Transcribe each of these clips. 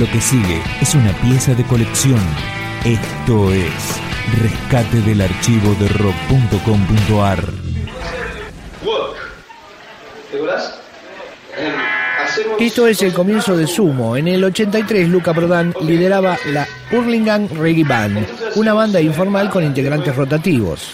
Lo que sigue es una pieza de colección. Esto es Rescate del archivo de rock.com.ar. Esto es el comienzo de Sumo. En el 83, Luca Prodan lideraba la Hurlingham Reggae Band, una banda informal con integrantes rotativos.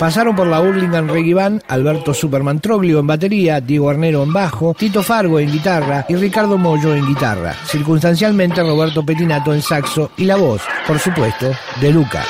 Pasaron por la Hurlingham Reggae Band Alberto Superman Troglio en batería, Diego Arnero en bajo, Tito Fargo en guitarra y Ricardo Mollo en guitarra. Circunstancialmente Roberto Petinato en saxo y la voz, por supuesto, de Luca.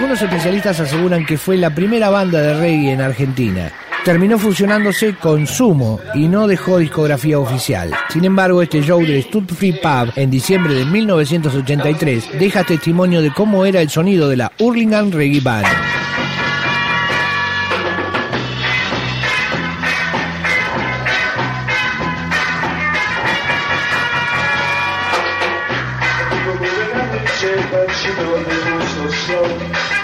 Algunos especialistas aseguran que fue la primera banda de reggae en Argentina. Terminó fusionándose con Sumo y no dejó discografía oficial. Sin embargo, este show del Stud Pub en diciembre de 1983 deja testimonio de cómo era el sonido de la Hurlingham Reggae Band. so slow.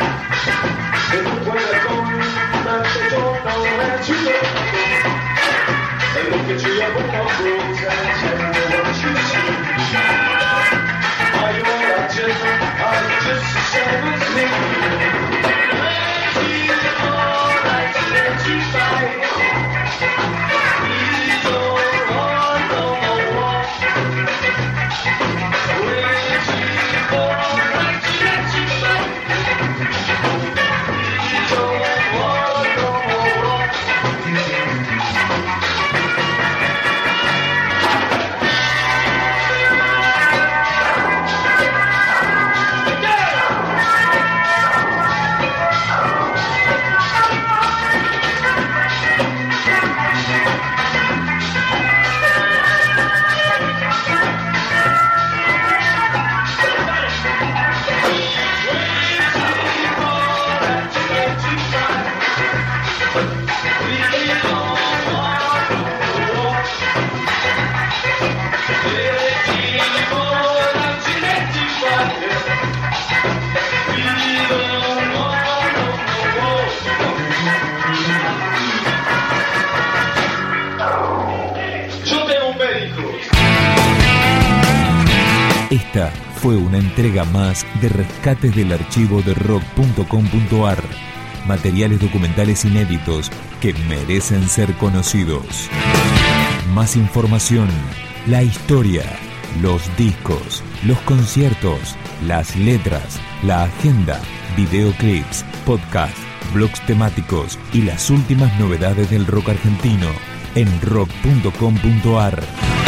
Esta fue una entrega más de rescates del archivo de rock.com.ar. Materiales documentales inéditos que merecen ser conocidos. Más información, la historia, los discos, los conciertos, las letras, la agenda, videoclips, podcasts, blogs temáticos y las últimas novedades del rock argentino en rock.com.ar.